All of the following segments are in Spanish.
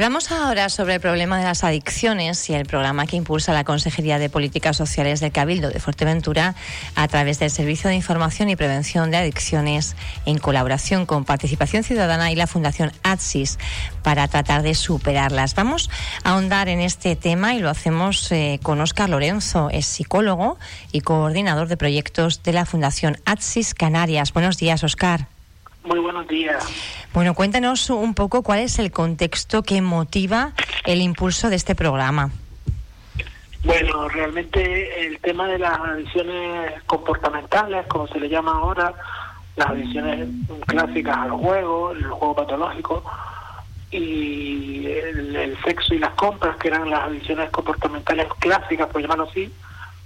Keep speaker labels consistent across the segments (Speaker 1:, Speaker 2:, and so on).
Speaker 1: Hablamos ahora sobre el problema de las adicciones y el programa que impulsa la Consejería de Políticas Sociales del Cabildo de Fuerteventura a través del Servicio de Información y Prevención de Adicciones en colaboración con Participación Ciudadana y la Fundación ATSIS para tratar de superarlas. Vamos a ahondar en este tema y lo hacemos eh, con Óscar Lorenzo, es psicólogo y coordinador de proyectos de la Fundación ATSIS Canarias. Buenos días, Óscar.
Speaker 2: Muy buenos días.
Speaker 1: Bueno, cuéntanos un poco cuál es el contexto que motiva el impulso de este programa.
Speaker 2: Bueno, realmente el tema de las adicciones comportamentales, como se le llama ahora, las adicciones clásicas al juego, el juego patológico, y el, sexo y las compras, que eran las adicciones comportamentales clásicas, por llamarlo así,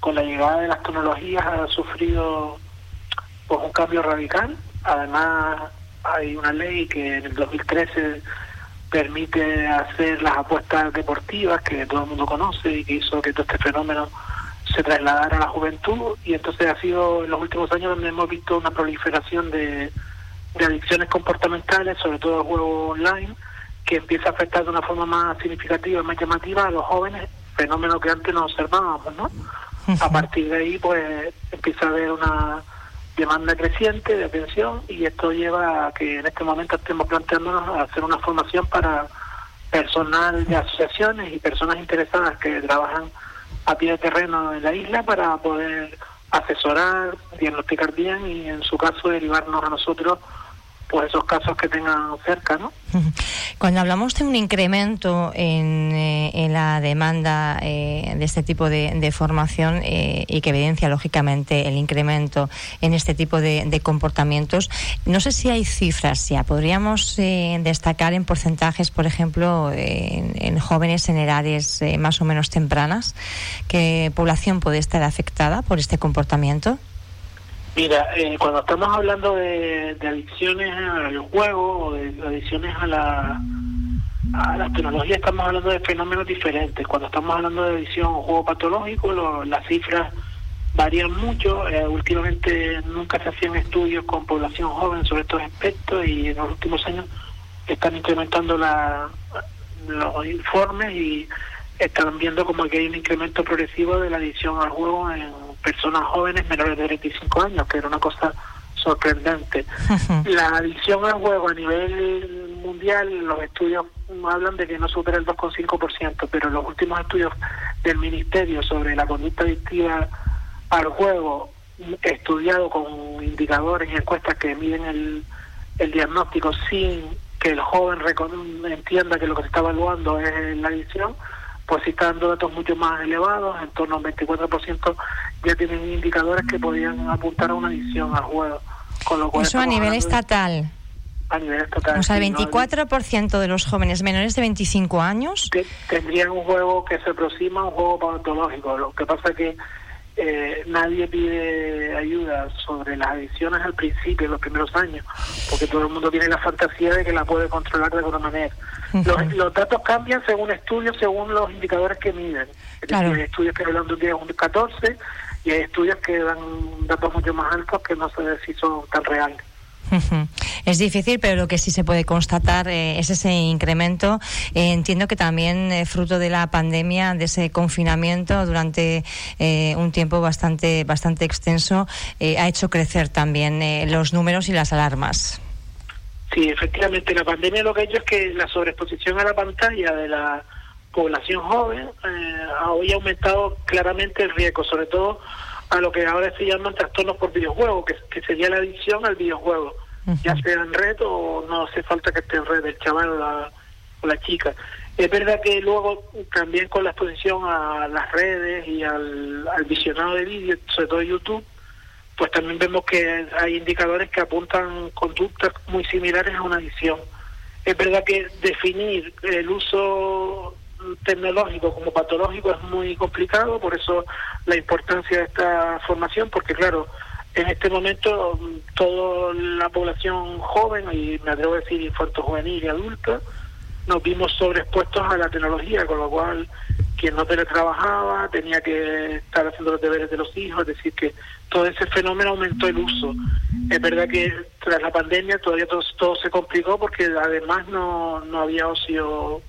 Speaker 2: con la llegada de las tecnologías ha sufrido pues, un cambio radical Además, hay una ley que en el 2013 permite hacer las apuestas deportivas que todo el mundo conoce y que hizo que todo este fenómeno se trasladara a la juventud y entonces ha sido en los últimos años donde hemos visto una proliferación de, adicciones comportamentales, sobre todo el juego online, que empieza a afectar de una forma más significativa, más llamativa a los jóvenes, fenómeno que antes no observábamos, ¿no? A partir de ahí, pues empieza a haber una demanda creciente de atención y esto lleva a que en este momento estemos planteándonos hacer una formación para personal de asociaciones y personas interesadas que trabajan a pie de terreno en la isla para poder asesorar, diagnosticar bien y en su caso derivarnos a nosotros pues esos casos que tengan cerca, ¿no?
Speaker 1: Cuando hablamos de un incremento en, eh, la demanda eh, de este tipo de, formación eh, y que evidencia lógicamente el incremento en este tipo de, comportamientos, no sé si hay cifras ya. Podríamos destacar en porcentajes, por ejemplo, en, jóvenes en edades más o menos tempranas, qué población puede estar afectada por este comportamiento.
Speaker 2: Mira, eh, cuando estamos hablando de, adicciones al juego o de adicciones a la a la tecnología estamos hablando de fenómenos diferentes. Cuando estamos hablando de adicción a juego patológico, las cifras varían mucho. Eh, últimamente nunca se hacían estudios con población joven sobre estos aspectos y en los últimos años están incrementando la, los informes y están viendo como que hay un incremento progresivo de la adicción al juego en personas jóvenes menores de 25 años, que era una cosa sorprendente. La adicción al juego a nivel mundial, los estudios hablan de que no supera el 2,5%, pero los últimos estudios del Ministerio sobre la conducta adictiva al juego, estudiado con indicadores y encuestas que miden el, el diagnóstico sin que el joven entienda que lo que se está evaluando es la adicción, pues sí está dando datos mucho más elevados, en torno al 24% ya tienen indicadores que podían apuntar a una adicción al juego.
Speaker 1: Con lo cual Eso a nivel estatal.
Speaker 2: A nivel estatal.
Speaker 1: O sea, el 24% de los jóvenes menores de 25 años.
Speaker 2: tendrían un juego que se aproxima a un juego patológico. Lo que pasa es que eh, nadie pide ayuda sobre las adicciones al principio, en los primeros años, porque todo el mundo tiene la fantasía de que la puede controlar de alguna manera. los, datos cambian según estudios, según los indicadores que miden. hay estudios que hablan de un 10 un 14 y hay estudios que dan datos mucho más altos que no sé si son tan reales.
Speaker 1: Es difícil, pero lo que sí se puede constatar eh, es ese incremento. Eh, entiendo que también eh, fruto de la pandemia, de ese confinamiento durante un tiempo bastante, bastante extenso, ha hecho crecer también los números y las alarmas.
Speaker 2: Sí, efectivamente, la pandemia lo que ha hecho es que la sobreexposición a la pantalla de la población joven ha hoy aumentado claramente el riesgo, sobre todo a lo que ahora se llaman trastornos por videojuego, que, que sería la adicción al videojuego, ya sea en red o no hace falta que esté en red el chaval o la, o la chica. Es verdad que luego también con la exposición a las redes y al, al visionado de vídeos, sobre todo YouTube, pues también vemos que hay indicadores que apuntan conductas muy similares a una adicción. Es verdad que definir el uso tecnológico como patológico es muy complicado, por eso la importancia de esta formación, porque claro, en este momento toda la población joven, y me atrevo a decir infanto juvenil y adulta, nos vimos sobreexpuestos a la tecnología, con lo cual quien no teletrabajaba tenía que estar haciendo los deberes de los hijos, es decir, que todo ese fenómeno aumentó el uso. Es verdad que tras la pandemia todavía todo, todo se complicó porque además no, no había ocio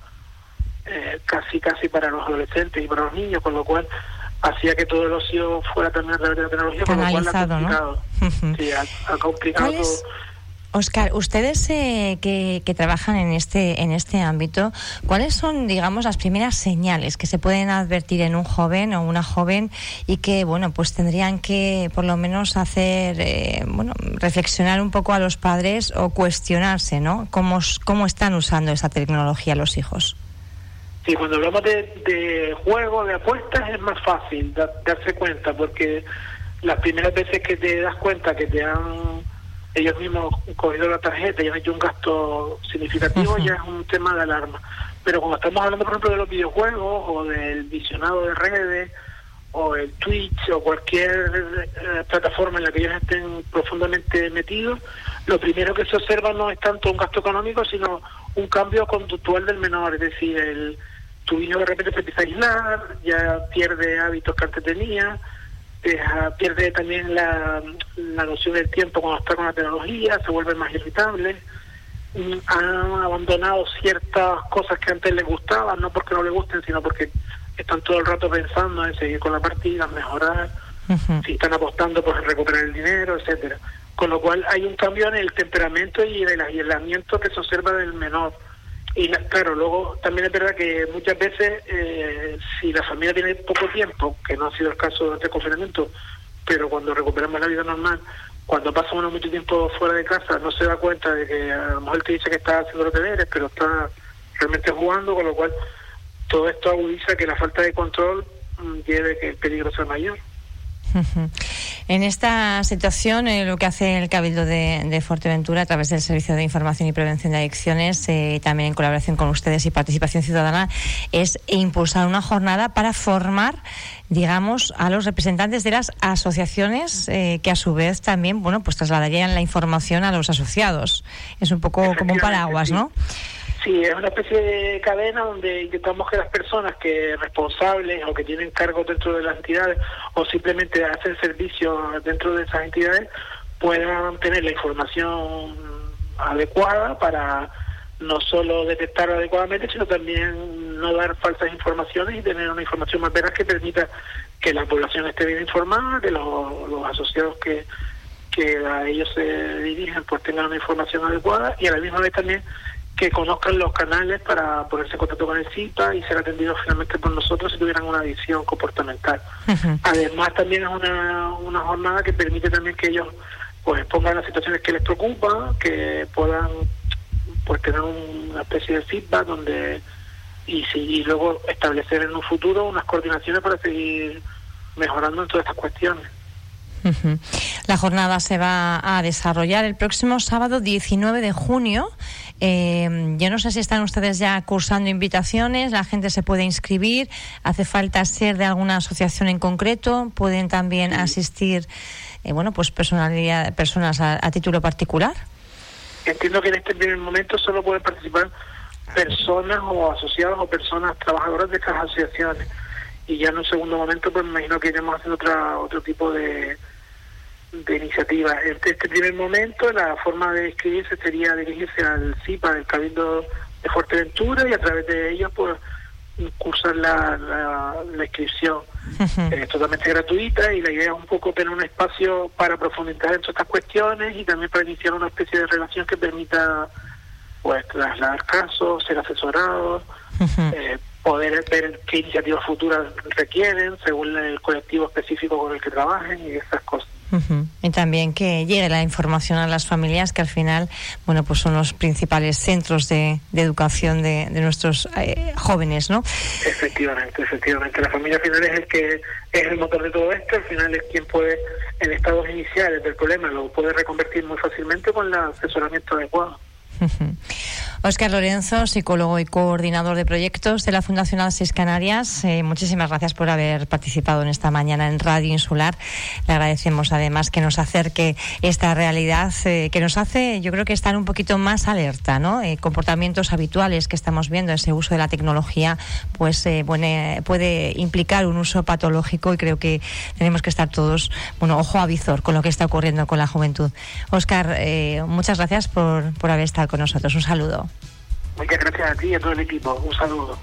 Speaker 2: eh, casi casi para los adolescentes y para los niños, con lo cual hacía que todo el ocio fuera también a través de la tecnología, con lo cual ha complicado, sí, ha, complicado todo
Speaker 1: Oscar, ustedes eh, que, trabajan en este en este ámbito, ¿cuáles son, digamos, las primeras señales que se pueden advertir en un joven o una joven y que, bueno, pues tendrían que, por lo menos, hacer, eh, bueno, reflexionar un poco a los padres o cuestionarse, ¿no? Cómo cómo están usando esa tecnología los hijos.
Speaker 2: Sí, cuando hablamos de, juego, de apuestas, es más fácil darse cuenta, porque las primeras veces que te das cuenta que te han ellos mismos cogido la tarjeta y han hecho un gasto significativo, ya es un tema de alarma. Pero cuando estamos hablando, por ejemplo, de los videojuegos o del visionado de redes o el Twitch o cualquier eh, plataforma en la que ellos estén profundamente metidos, lo primero que se observa no es tanto un gasto económico, sino un cambio conductual del menor, es decir, el, tu niño de repente se empieza a aislar, ya pierde hábitos que antes tenía, pierde también la, noción del tiempo cuando está con la tecnología, se vuelve más irritable, mm, han abandonado ciertas cosas que antes les gustaban, no porque no les gusten, sino porque están todo el rato pensando en seguir con la partida, mejorar, si están apostando por recuperar el dinero, etcétera. Con lo cual hay un cambio en el temperamento y en el aislamiento que se observa del menor y claro, luego también es verdad que muchas veces, eh, si la familia tiene poco tiempo, que no ha sido el caso de este confinamiento, pero cuando recuperamos la vida normal, cuando pasa uno mucho tiempo fuera de casa, no se da cuenta de que a lo mejor te dice que está haciendo los deberes, pero está realmente jugando, con lo cual todo esto agudiza que la falta de control mm, lleve que el peligro sea mayor.
Speaker 1: En esta situación, eh, lo que hace el Cabildo de, Fuerteventura a través del Servicio de Información y Prevención de Adicciones, eh, también en colaboración con ustedes y Participación Ciudadana, es impulsar una jornada para formar digamos, a los representantes de las asociaciones eh, que a su vez también, bueno, pues trasladarían la información a los asociados. Es un poco como un paraguas, ¿no?
Speaker 2: Sí, es una especie de cadena donde intentamos que las personas que responsables o que tienen cargos dentro de las entidades o simplemente hacen servicio dentro de esas entidades puedan tener la información adecuada para no solo detectar adecuadamente, sino también no dar falsas informaciones y tener una información más veraz que permita que la población esté bien informada, que los, asociados que, que a ellos se dirigen pues tengan una información adecuada y a la misma vez también que conozcan los canales para ponerse en contacto con el CIPA y ser atendidos finalmente por nosotros si tuvieran una adicción comportamental. Además, también es una, una jornada que permite también que ellos pues pongan las situaciones que les preocupan, que puedan pues tener una especie de feedback donde y, si, y luego establecer en un futuro unas coordinaciones para seguir mejorando en todas estas cuestiones.
Speaker 1: La jornada se va a desarrollar el próximo sábado 19 de junio. Eh, yo no sé si están ustedes ya cursando invitaciones, la gente se puede inscribir, hace falta ser de alguna asociación en concreto, pueden también asistir, eh, bueno, pues personalidad, personas a, título particular.
Speaker 2: Entiendo que en este primer momento solo pueden participar personas o asociados o personas trabajadoras de estas asociaciones y ya en un segundo momento pues me imagino que iremos haciendo otra, otro tipo de, de iniciativa. En este primer momento, la forma de inscribirse sería dirigirse al CIPA del Cabildo de Fuerteventura y a través de ellos, pues, cursar la, la, inscripción. Es totalmente gratuita y la idea es un poco tener un espacio para profundizar en todas estas cuestiones y también para iniciar una especie de relación que permita pues trasladar casos, ser asesorados, eh, poder ver qué iniciativas futuras requieren según el colectivo específico con el que trabajen y esas cosas.
Speaker 1: Y también que llegue la información a las familias, que al final, bueno, pues son los principales centros de, educación de, nuestros eh, jóvenes, ¿no?
Speaker 2: Efectivamente, efectivamente. La familia al final es el que es el motor de todo esto, al final es quien puede, en estados iniciales del problema, lo puede reconvertir muy fácilmente con el asesoramiento adecuado.
Speaker 1: Oscar Lorenzo, psicólogo y coordinador de proyectos de la Fundación Alces Canarias, eh, muchísimas gracias por haber participado en esta mañana en Radio Insular. Le agradecemos además que nos acerque esta realidad eh, que nos hace, yo creo que estar un poquito más alerta, ¿no? Eh, comportamientos habituales que estamos viendo, ese uso de la tecnología, pues puede implicar un uso patológico y creo que tenemos que estar todos, bueno, ojo a visor con lo que está ocurriendo con la juventud. Oscar, muchas gracias por, por haber estado con nosotros. Un saludo.
Speaker 2: Muchas gracias a ti y a todo el equipo. Un saludo.